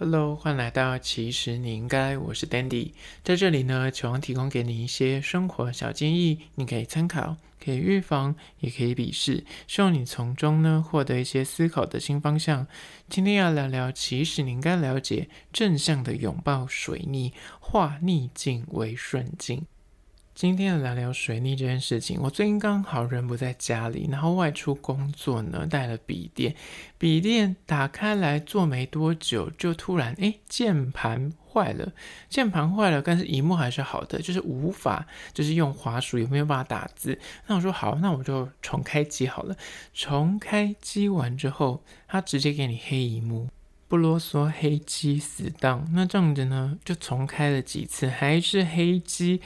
Hello，欢迎来到其实你应该，我是 Dandy，在这里呢，希望提供给你一些生活小建议，你可以参考，可以预防，也可以鄙视，希望你从中呢获得一些思考的新方向。今天要聊聊，其实你应该了解正向的拥抱水逆，化逆境为顺境。今天来聊水逆这件事情。我最近刚好人不在家里，然后外出工作呢，带了笔电，笔电打开来做没多久，就突然诶，键盘坏了，键盘坏了，但是荧幕还是好的，就是无法就是用滑鼠也没有办法打字。那我说好，那我就重开机好了。重开机完之后，它直接给你黑萤幕，不啰嗦，黑机死当。那这样子呢，就重开了几次，还是黑机。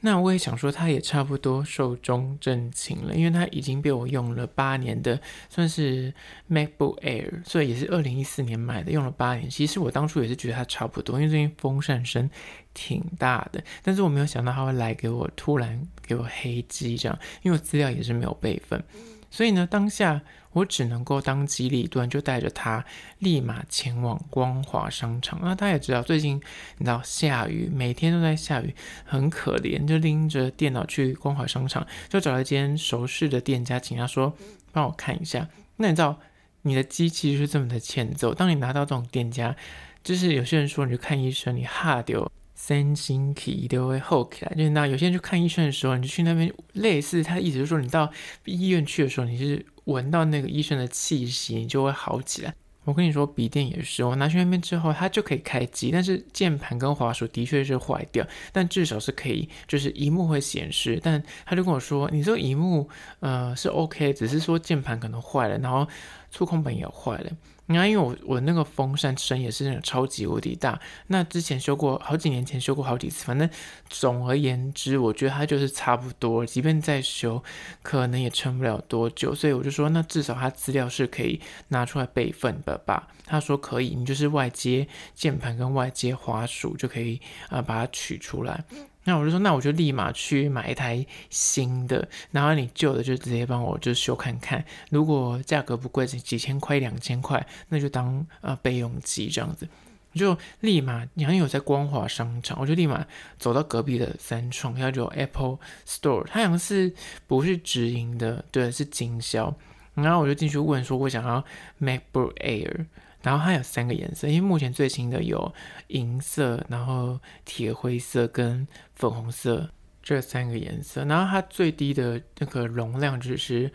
那我也想说，它也差不多寿终正寝了，因为它已经被我用了八年的，算是 MacBook Air，所以也是二零一四年买的，用了八年。其实我当初也是觉得它差不多，因为最近风扇声挺大的，但是我没有想到它会来给我突然给我黑机这样，因为资料也是没有备份。所以呢，当下我只能够当机立断，就带着他立马前往光华商场。那他也知道最近你知道下雨，每天都在下雨，很可怜，就拎着电脑去光华商场，就找了一间熟识的店家，请他说帮我看一下。那你知道你的机器是这么的欠揍，当你拿到这种店家，就是有些人说你去看医生，你哈丢。三星期都会厚起来，就是那有些人去看医生的时候，你就去那边，类似他的意思就是说，你到医院去的时候，你是闻到那个医生的气息，你就会好起来。我跟你说，笔电也是，我拿去那边之后，它就可以开机，但是键盘跟滑鼠的确是坏掉，但至少是可以，就是荧幕会显示。但他就跟我说，你这个萤幕呃是 OK，只是说键盘可能坏了，然后触控板也坏了。你看，因为我我那个风扇声也是那种超级无敌大，那之前修过，好几年前修过好几次，反正总而言之，我觉得它就是差不多，即便再修，可能也撑不了多久，所以我就说，那至少它资料是可以拿出来备份的吧？他说可以，你就是外接键盘跟外接滑鼠就可以啊、把它取出来。那我就说，那我就立马去买一台新的，然后你旧的就直接帮我就修看看。如果价格不贵，几千块、两千块，那就当呃备用机这样子。就立马，你好像有在光华商场，我就立马走到隔壁的三创，它就 Apple Store，它好像是不是直营的，对，是经销。然后我就进去问说，我想要 MacBook Air。然后它有三个颜色，因为目前最新的有银色、然后铁灰色跟粉红色这三个颜色。然后它最低的那个容量只是。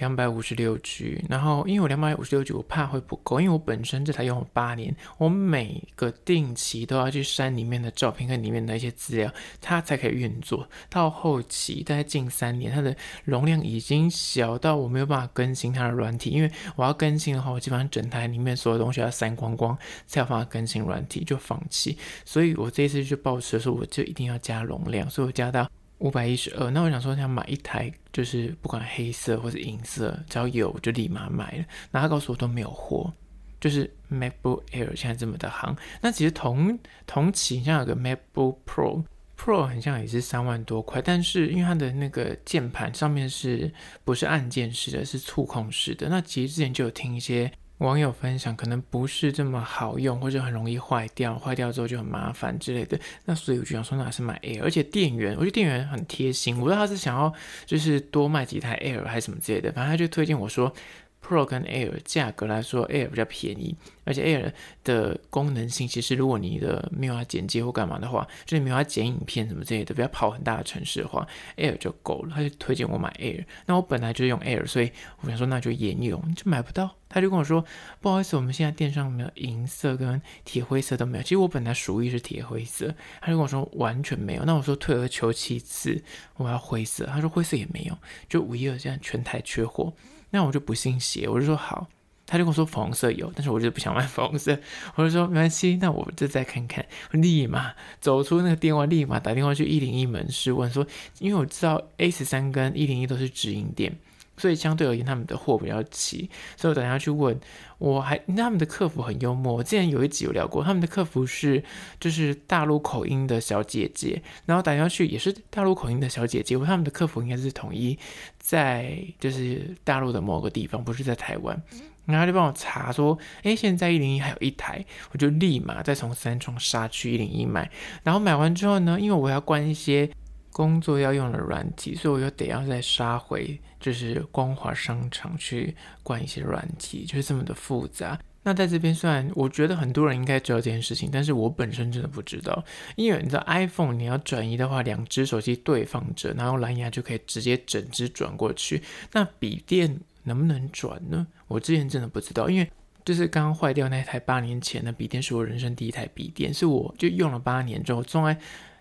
两百五十六 G，然后因为我两百五十六 G，我怕会不够，因为我本身这台用了八年，我每个定期都要去删里面的照片跟里面的一些资料，它才可以运作。到后期大概近三年，它的容量已经小到我没有办法更新它的软体，因为我要更新的话，我基本上整台里面所有东西要删光光，才有办法更新软体，就放弃。所以我这一次就抱持的时候，我就一定要加容量，所以我加到。五百一十二，那我想说，想买一台，就是不管黑色或是银色，只要有就立马买了。那他告诉我都没有货，就是 MacBook Air 现在这么的行。那其实同同期像有个 MacBook Pro，Pro 很像也是三万多块，但是因为它的那个键盘上面是不是按键式的，是触控式的。那其实之前就有听一些。网友分享可能不是这么好用，或者很容易坏掉，坏掉之后就很麻烦之类的。那所以我就想说，那还是买 Air，而且店员，我觉得店员很贴心。我不知道他是想要就是多卖几台 Air 还是什么之类的，反正他就推荐我说。Pro 跟 Air 价格来说，Air 比较便宜，而且 Air 的功能性其实，如果你的没有要剪接或干嘛的话，就你没有要剪影片什么之类的，不要跑很大的城市的话，Air 就够了。他就推荐我买 Air，那我本来就用 Air，所以我想说那就沿用，就买不到。他就跟我说，不好意思，我们现在店上没有银色跟铁灰色都没有。其实我本来属意是铁灰色，他就跟我说完全没有。那我说退而求其次，我要灰色，他说灰色也没有，就五一二现在全台缺货。那我就不信邪，我就说好，他就跟我说粉红色有，但是我就不想买粉红色，我就说没关系，那我就再看看。立马走出那个电话，立马打电话去一零一门市问说，因为我知道 A 十三跟一零一都是直营店。所以相对而言，他们的货比较齐，所以我等下去问，我还他们的客服很幽默。我之前有一集有聊过，他们的客服是就是大陆口音的小姐姐，然后打电话去也是大陆口音的小姐姐。我他们的客服应该是统一在就是大陆的某个地方，不是在台湾。然后他就帮我查说，诶，现在一零一还有一台，我就立马再从三重杀去一零一买。然后买完之后呢，因为我要关一些工作要用的软体，所以我又得要再杀回，就是光华商场去关一些软体，就是这么的复杂。那在这边，虽然我觉得很多人应该知道这件事情，但是我本身真的不知道，因为你知道 iPhone 你要转移的话，两只手机对放着，然后蓝牙就可以直接整只转过去。那笔电能不能转呢？我之前真的不知道，因为就是刚刚坏掉那台八年前的笔电，是我人生第一台笔电，是我就用了八年之后，从来。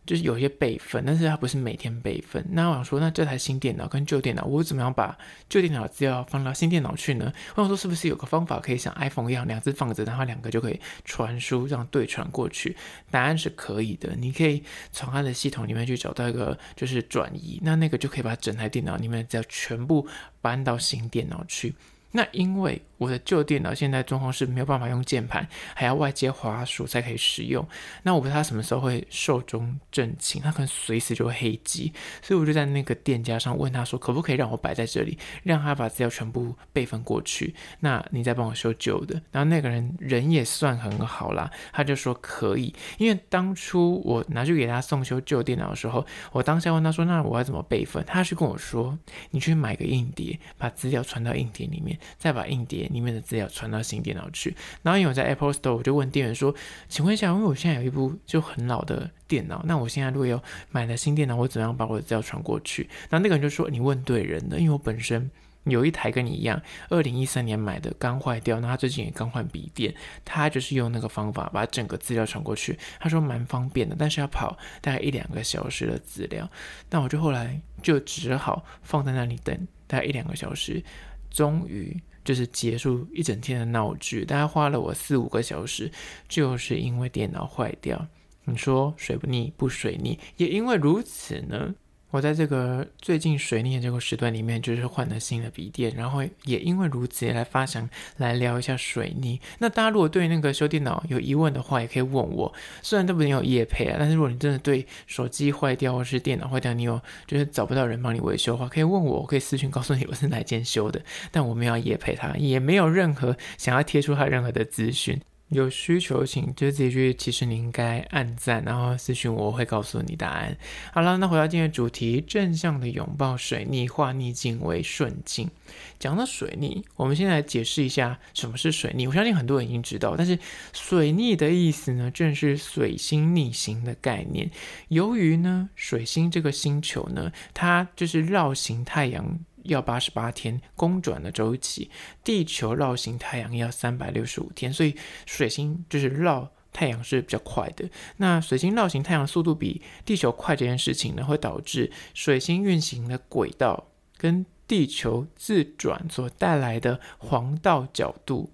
就是有些备份，但是它不是每天备份。那我想说，那这台新电脑跟旧电脑，我怎么样把旧电脑资料放到新电脑去呢？我想说，是不是有个方法可以像 iPhone 一样，两只放着，然后两个就可以传输，这样对传过去？答案是可以的，你可以从它的系统里面去找到一个就是转移，那那个就可以把整台电脑里面资料全部搬到新电脑去。那因为我的旧电脑现在状况是没有办法用键盘，还要外接滑鼠才可以使用。那我不知道它什么时候会寿终正寝，它可能随时就会黑机，所以我就在那个店家上问他说，可不可以让我摆在这里，让他把资料全部备份过去，那你再帮我修旧的。然后那个人人也算很好啦，他就说可以，因为当初我拿去给他送修旧电脑的时候，我当下问他说，那我要怎么备份？他是跟我说，你去买个硬碟，把资料传到硬碟里面，再把硬碟。里面的资料传到新电脑去，然后因为我在 Apple Store，我就问店员说：“请问一下，因为我现在有一部就很老的电脑，那我现在如果要买了新电脑，我怎么样把我的资料传过去？”然后那个人就说：“你问对人了，因为我本身有一台跟你一样，二零一三年买的，刚坏掉，那他最近也刚换笔电，他就是用那个方法把整个资料传过去。他说蛮方便的，但是要跑大概一两个小时的资料。那我就后来就只好放在那里等大概一两个小时，终于。”就是结束一整天的闹剧，大概花了我四五个小时，就是因为电脑坏掉。你说水不腻不水腻，也因为如此呢。我在这个最近水逆的这个时段里面，就是换了新的笔电，然后也因为如此来发想来聊一下水逆。那大家如果对那个修电脑有疑问的话，也可以问我。虽然这不有业配啊，但是如果你真的对手机坏掉或是电脑坏掉，你有就是找不到人帮你维修的话，可以问我，我可以私信告诉你我是哪间修的。但我没有业配他，也没有任何想要贴出他任何的资讯。有需求请就这句，其实你应该按赞，然后私讯我，我会告诉你答案。好了，那回到今天的主题，正向的拥抱水逆，化逆境为顺境。讲到水逆，我们先来解释一下什么是水逆。我相信很多人已经知道，但是水逆的意思呢，正是水星逆行的概念。由于呢，水星这个星球呢，它就是绕行太阳。要八十八天公转的周期，地球绕行太阳要三百六十五天，所以水星就是绕太阳是比较快的。那水星绕行太阳速度比地球快这件事情呢，会导致水星运行的轨道跟地球自转所带来的黄道角度。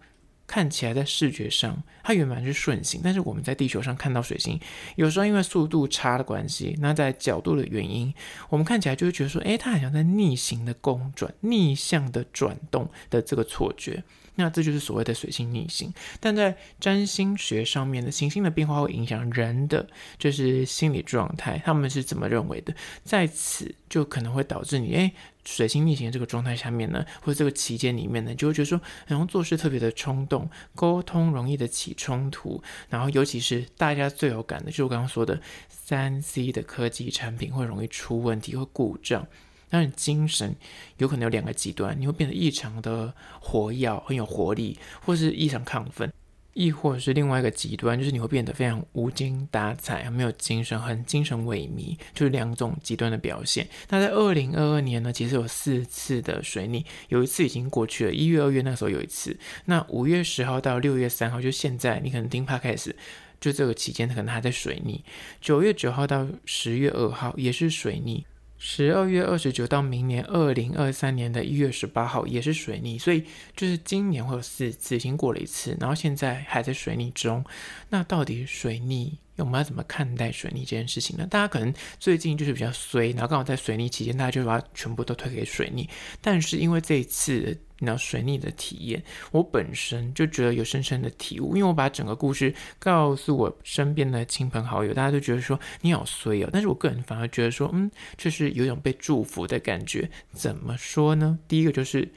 看起来在视觉上，它原本是顺行，但是我们在地球上看到水星，有时候因为速度差的关系，那在角度的原因，我们看起来就会觉得说，诶，它好像在逆行的公转、逆向的转动的这个错觉。那这就是所谓的水星逆行。但在占星学上面的行星的变化会影响人的就是心理状态，他们是怎么认为的？在此就可能会导致你，诶。水星逆行的这个状态下面呢，或者这个期间里面呢，就会觉得说，然后做事特别的冲动，沟通容易的起冲突，然后尤其是大家最有感的，就是我刚刚说的三 C 的科技产品会容易出问题，会故障，让你精神有可能有两个极端，你会变得异常的活跃，很有活力，或是异常亢奋。亦或是另外一个极端，就是你会变得非常无精打采，没有精神，很精神萎靡，就是两种极端的表现。那在二零二二年呢，其实有四次的水逆，有一次已经过去了，一月、二月那时候有一次。那五月十号到六月三号，就现在，你可能听 Podcast，就这个期间可能还在水逆。九月九号到十月二号也是水逆。十二月二十九到明年二零二三年的一月十八号也是水逆，所以就是今年会有四次，已经过了一次，然后现在还在水逆中。那到底水逆我们要怎么看待水逆这件事情呢？大家可能最近就是比较衰，然后刚好在水逆期间，大家就把它全部都推给水逆。但是因为这一次。那水逆的体验，我本身就觉得有深深的体悟，因为我把整个故事告诉我身边的亲朋好友，大家都觉得说你好衰哦，但是我个人反而觉得说，嗯，就是有一种被祝福的感觉。怎么说呢？第一个就是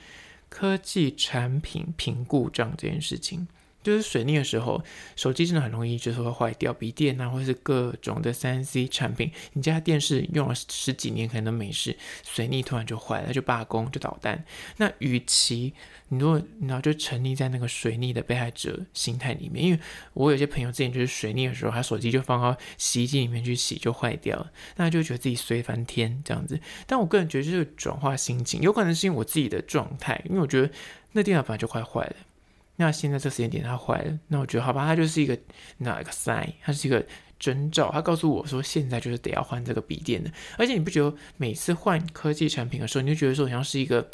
科技产品评估这样这件事情。就是水逆的时候，手机真的很容易就是会坏掉，笔电啊，或者是各种的三 C 产品，你家电视用了十几年可能都没事，水逆突然就坏了，就罢工就捣蛋。那与其你如果然后就沉溺在那个水逆的被害者心态里面，因为我有些朋友之前就是水逆的时候，他手机就放到洗衣机里面去洗就坏掉了，那就觉得自己衰翻天这样子。但我个人觉得就是转化心情，有可能是因为我自己的状态，因为我觉得那电脑本来就快坏了。那现在这时间点它坏了，那我觉得好吧，它就是一个那一个 sign，它是一个征兆，它告诉我说现在就是得要换这个笔电的。而且你不觉得每次换科技产品的时候，你就觉得说好像是一个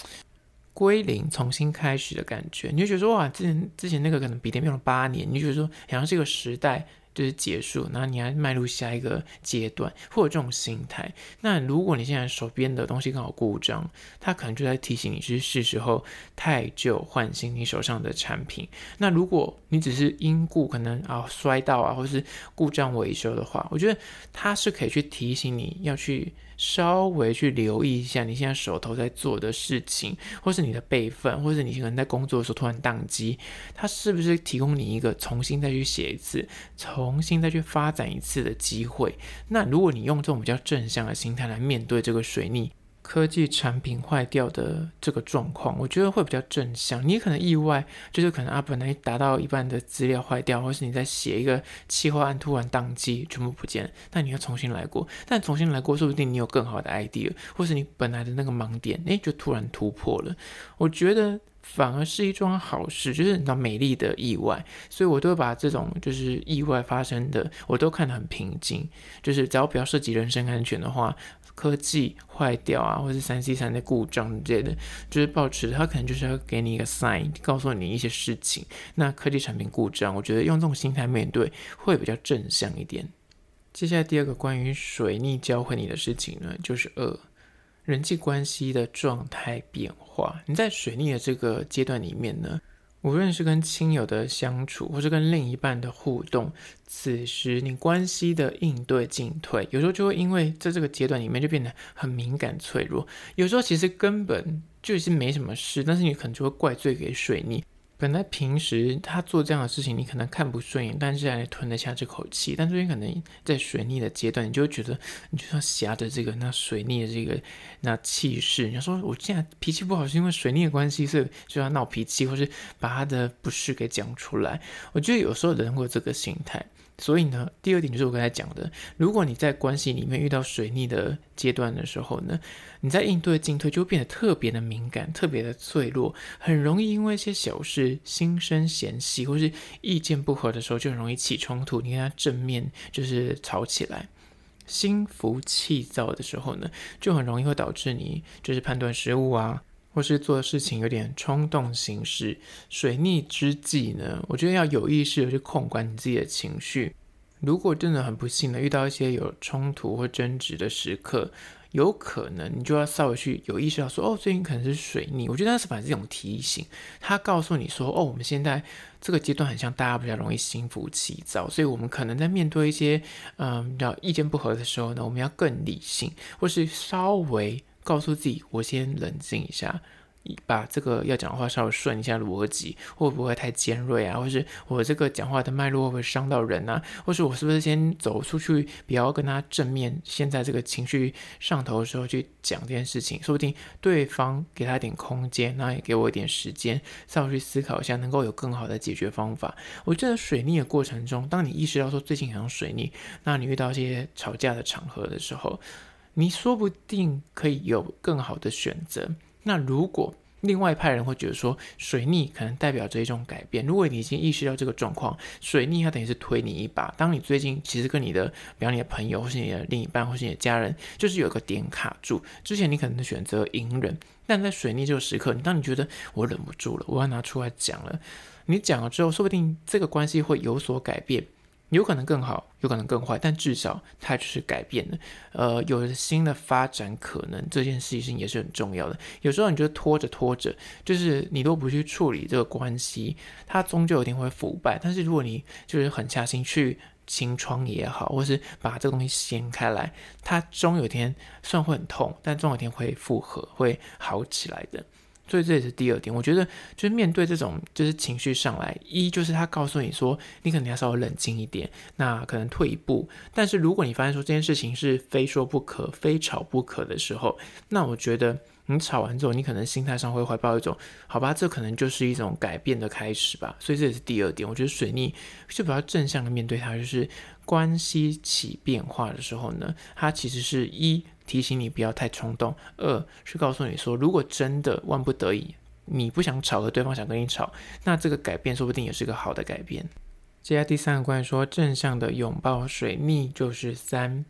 归零、重新开始的感觉，你就觉得说哇，之前之前那个可能笔电用了八年，你就觉得说好像这个时代。就是结束，然后你要迈入下一个阶段，或者这种心态。那如果你现在手边的东西刚好故障，它可能就在提醒你，是是时候太旧换新你手上的产品。那如果你只是因故可能啊摔到啊，或是故障维修的话，我觉得它是可以去提醒你要去。稍微去留意一下你现在手头在做的事情，或是你的备份，或是你可能在工作的时候突然宕机，它是不是提供你一个重新再去写一次、重新再去发展一次的机会？那如果你用这种比较正向的心态来面对这个水逆。科技产品坏掉的这个状况，我觉得会比较正向。你可能意外，就是可能啊，本来达到一半的资料坏掉，或是你在写一个企划案突然宕机，全部不见，那你要重新来过。但重新来过，说不定你有更好的 idea，或是你本来的那个盲点，诶，就突然突破了。我觉得反而是一桩好事，就是你知道美丽的意外。所以我都会把这种就是意外发生的，我都看得很平静。就是只要不要涉及人身安全的话。科技坏掉啊，或是三 C 三的故障之类的，就是抱持它可能就是要给你一个 sign，告诉你一些事情。那科技产品故障，我觉得用这种心态面对会比较正向一点。接下来第二个关于水逆教会你的事情呢，就是二人际关系的状态变化。你在水逆的这个阶段里面呢，无论是跟亲友的相处，或是跟另一半的互动，此时你关系的应对进退，有时候就会因为在这个阶段里面就变得很敏感脆弱。有时候其实根本就是没什么事，但是你可能就会怪罪给水逆。本来平时他做这样的事情，你可能看不顺眼，但是还吞得下这口气。但最近可能在水逆的阶段，你就觉得，你就像挟着这个那水逆的这个那气势，你说我现在脾气不好，是因为水逆的关系，所以就要闹脾气，或是把他的不适给讲出来。我觉得有时候人会有这个心态。所以呢，第二点就是我刚才讲的，如果你在关系里面遇到水逆的阶段的时候呢，你在应对进退就会变得特别的敏感，特别的脆弱，很容易因为一些小事心生嫌隙，或是意见不合的时候就很容易起冲突。你跟他正面就是吵起来，心浮气躁的时候呢，就很容易会导致你就是判断失误啊。或是做事情有点冲动行事，水逆之际呢，我觉得要有意识的去控管你自己的情绪。如果真的很不幸的遇到一些有冲突或争执的时刻，有可能你就要稍微去有意识到说，哦，最近可能是水逆。我觉得那是反正这种提醒，他告诉你说，哦，我们现在这个阶段很像大家比较容易心浮气躁，所以我们可能在面对一些嗯比较意见不合的时候呢，我们要更理性，或是稍微。告诉自己，我先冷静一下，把这个要讲的话稍微顺一下逻辑，会不会太尖锐啊？或是我这个讲话的脉络会不会伤到人啊？或是我是不是先走出去，不要跟他正面，现在这个情绪上头的时候去讲这件事情？说不定对方给他点空间，那也给我一点时间，稍微去思考一下，能够有更好的解决方法。我觉得水逆的过程中，当你意识到说最近好像水逆，那你遇到一些吵架的场合的时候。你说不定可以有更好的选择。那如果另外一派人会觉得说，水逆可能代表着一种改变。如果你已经意识到这个状况，水逆它等于是推你一把。当你最近其实跟你的，比方你的朋友，或是你的另一半，或是你的家人，就是有个点卡住。之前你可能选择隐忍，但在水逆这个时刻，当你觉得我忍不住了，我要拿出来讲了。你讲了之后，说不定这个关系会有所改变。有可能更好，有可能更坏，但至少它就是改变了，呃，有了新的发展可能，这件事情也是很重要的。有时候你就拖着拖着，就是你都不去处理这个关系，它终究有一天会腐败。但是如果你就是狠下心去清创也好，或是把这个东西掀开来，它终有一天虽然会很痛，但终有一天会复合，会好起来的。所以这也是第二点。我觉得就是面对这种就是情绪上来，一就是他告诉你说，你可能要稍微冷静一点，那可能退一步。但是如果你发现说这件事情是非说不可、非吵不可的时候，那我觉得。你吵完之后，你可能心态上会怀抱一种，好吧，这可能就是一种改变的开始吧。所以这也是第二点。我觉得水逆就比较正向的面对它，就是关系起变化的时候呢，它其实是一提醒你不要太冲动，二是告诉你说，如果真的万不得已，你不想吵，和对方想跟你吵，那这个改变说不定也是个好的改变。接下来第三个关于说正向的拥抱水逆，就是三。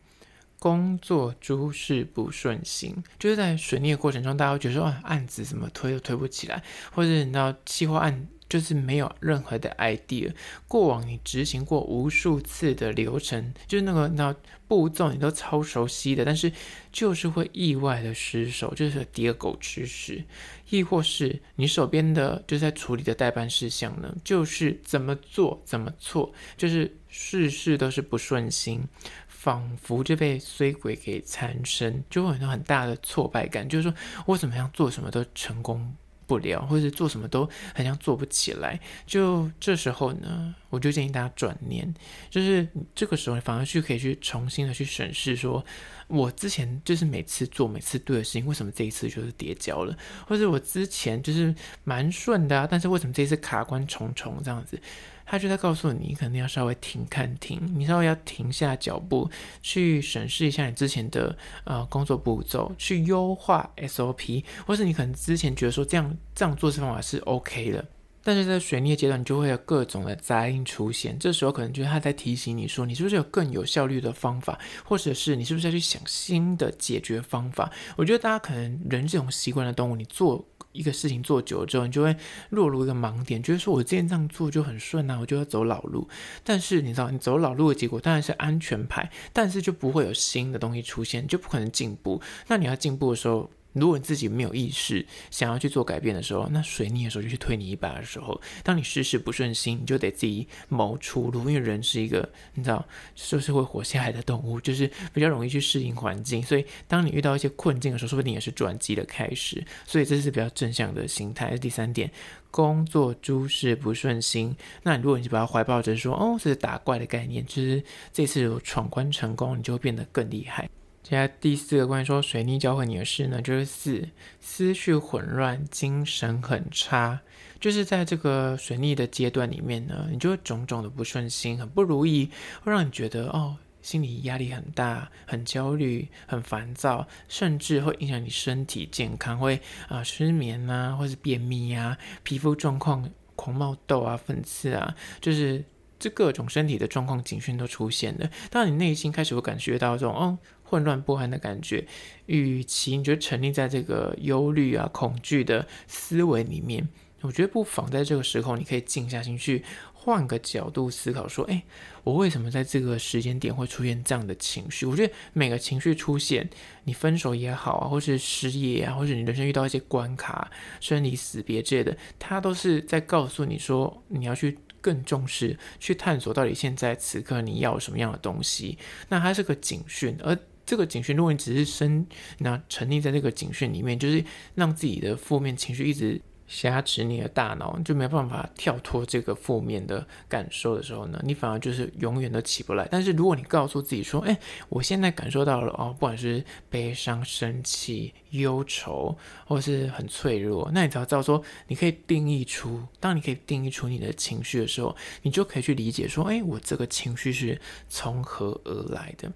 工作诸事不顺心，就是在水逆的过程中，大家会觉得说，案子怎么推都推不起来，或者你知道，计划案就是没有任何的 idea。过往你执行过无数次的流程，就是那个那步骤你都超熟悉的，但是就是会意外的失手，就是跌狗吃屎。亦或是你手边的就在处理的待办事项呢，就是怎么做怎么错，就是事事都是不顺心。仿佛就被衰鬼给缠身，就会有很大的挫败感，就是说我怎么样做什么都成功不了，或者是做什么都好像做不起来。就这时候呢，我就建议大家转念，就是这个时候反而去可以去重新的去审视，说我之前就是每次做每次对的事情，为什么这一次就是跌跤了？或者我之前就是蛮顺的啊，但是为什么这一次卡关重重这样子？他就在告诉你，你可能要稍微停看停，你稍微要停下脚步，去审视一下你之前的呃工作步骤，去优化 SOP，或是你可能之前觉得说这样这样做这方法是 OK 的，但是在水逆阶段，你就会有各种的杂音出现，这时候可能就是他在提醒你说，你是不是有更有效率的方法，或者是你是不是要去想新的解决方法？我觉得大家可能人这种习惯的动物，你做。一个事情做久了之后，你就会落入一个盲点，就是说我之前这样做就很顺啊，我就要走老路。但是你知道，你走老路的结果当然是安全牌，但是就不会有新的东西出现，就不可能进步。那你要进步的时候，如果你自己没有意识想要去做改变的时候，那水逆的时候就去推你一把的时候，当你事事不顺心，你就得自己谋出路。因为人是一个你知道，就是会活下来的动物，就是比较容易去适应环境。所以当你遇到一些困境的时候，说不定也是转机的开始。所以这是比较正向的心态。第三点，工作诸事不顺心。那如果你把它怀抱着说，哦，这是打怪的概念，就是这次有闯关成功，你就会变得更厉害。接下来第四个关于说水逆教会你的事呢，就是四思绪混乱，精神很差。就是在这个水逆的阶段里面呢，你就种种的不顺心，很不如意，会让你觉得哦，心理压力很大，很焦虑，很烦躁，甚至会影响你身体健康，会啊、失眠啊，或是便秘啊，皮肤状况狂冒痘啊、粉刺啊，就是这各种身体的状况警讯都出现了。当你内心开始会感觉到这种哦。混乱不安的感觉，与其你就沉溺在这个忧虑啊、恐惧的思维里面，我觉得不妨在这个时候，你可以静下心去，换个角度思考，说：哎，我为什么在这个时间点会出现这样的情绪？我觉得每个情绪出现，你分手也好啊，或是失业啊，或者你人生遇到一些关卡、生离死别之类的，它都是在告诉你说，你要去。更重视去探索到底现在此刻你要什么样的东西，那它是个警讯，而 这个警讯，如果你只是深那沉溺在这个警讯里面，就是让自己的负面情绪一直。挟持你的大脑，就没办法跳脱这个负面的感受的时候呢，你反而就是永远都起不来。但是如果你告诉自己说：“哎，我现在感受到了哦，不管是悲伤、生气、忧愁，或是很脆弱，那你只要知道说，你可以定义出，当你可以定义出你的情绪的时候，你就可以去理解说：哎，我这个情绪是从何而来的。”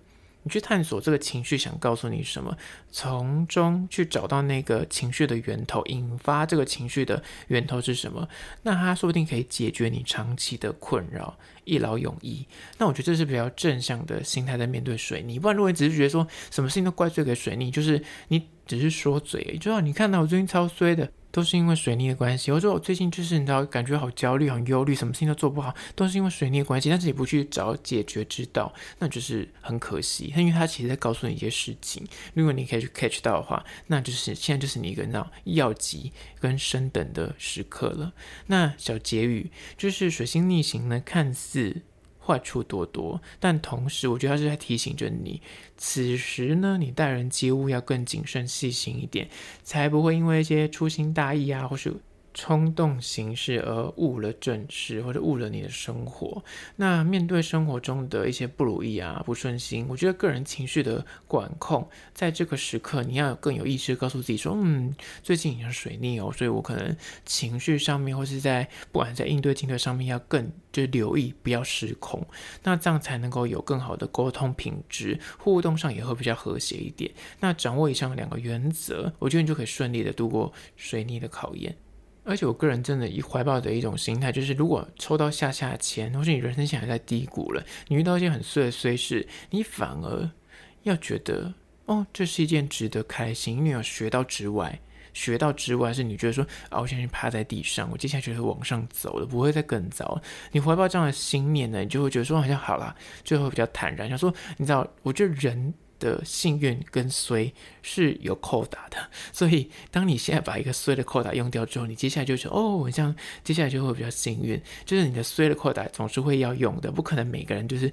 去探索这个情绪想告诉你什么，从中去找到那个情绪的源头，引发这个情绪的源头是什么？那它说不定可以解决你长期的困扰，一劳永逸。那我觉得这是比较正向的心态在面对水逆。不然，如果你只是觉得说什么事情都怪罪给水逆，就是你只是说嘴，就让你看到我最近超衰的。都是因为水逆的关系。我说我最近就是你知道，感觉好焦虑、很忧虑，什么事情都做不好，都是因为水逆的关系。但是你不去找解决之道，那就是很可惜。因为他其实在告诉你一些事情，如果你可以去 catch 到的话，那就是现在就是你一个你知道要急跟升等的时刻了。那小结语就是水星逆行呢，看似。坏处多多。但同时，我觉得他是在提醒着你，此时呢，你待人接物要更谨慎细心一点，才不会因为一些粗心大意啊，或是。冲动行事而误了正事，或者误了你的生活。那面对生活中的一些不如意啊、不顺心，我觉得个人情绪的管控，在这个时刻你要更有意识，告诉自己说：“嗯，最近已经水逆哦，所以我可能情绪上面，或是在不管在应对进退上面，要更就留意，不要失控。那这样才能够有更好的沟通品质，互动上也会比较和谐一点。那掌握以上两个原则，我觉得你就可以顺利的度过水逆的考验。”而且我个人真的以怀抱的一种心态，就是如果抽到下下签，或是你人生现在在低谷了，你遇到一件很碎的碎事，你反而要觉得哦，这是一件值得开心，因为有学到之外，学到之外是你觉得说啊，我现在趴在地上，我接下来就会往上走了，不会再更糟。你怀抱这样的心念呢，你就会觉得说好像好啦，最后比较坦然，想说你知道，我觉得人。的幸运跟衰是有扣打的，所以当你现在把一个衰的扣打用掉之后，你接下来就是哦，这样接下来就会比较幸运。就是你的衰的扣打总是会要用的，不可能每个人就是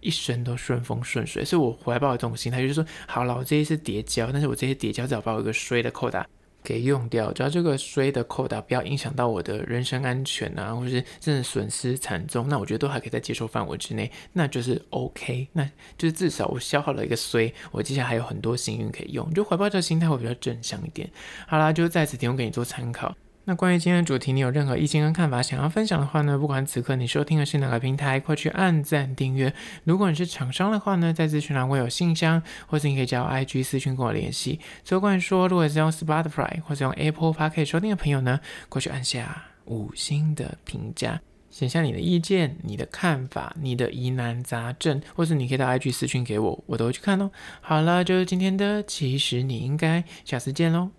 一生都顺风顺水。所以我怀抱一种心态就是说，好了，我这一次叠交，但是我这些叠交只要把我一个衰的扣打。给用掉，只要这个衰的扣打不要影响到我的人身安全啊，或是真的损失惨重，那我觉得都还可以在接受范围之内，那就是 OK，那就是至少我消耗了一个衰，我接下来还有很多幸运可以用，就怀抱这个心态会比较正向一点。好啦，就在此提供给你做参考。那关于今天的主题，你有任何意见跟看法想要分享的话呢？不管此刻你收听的是哪个平台，快去按赞订阅。如果你是厂商的话呢，在资讯栏会有信箱，或是你可以加我 IG 私讯跟我联系。最后关于说，如果是用 Spotify 或者用 Apple Podcast 收听的朋友呢，过去按下五星的评价，写下你的意见、你的看法、你的疑难杂症，或是你可以到 IG 私讯给我，我都会去看哦。好了，就是今天的，其实你应该下次见喽。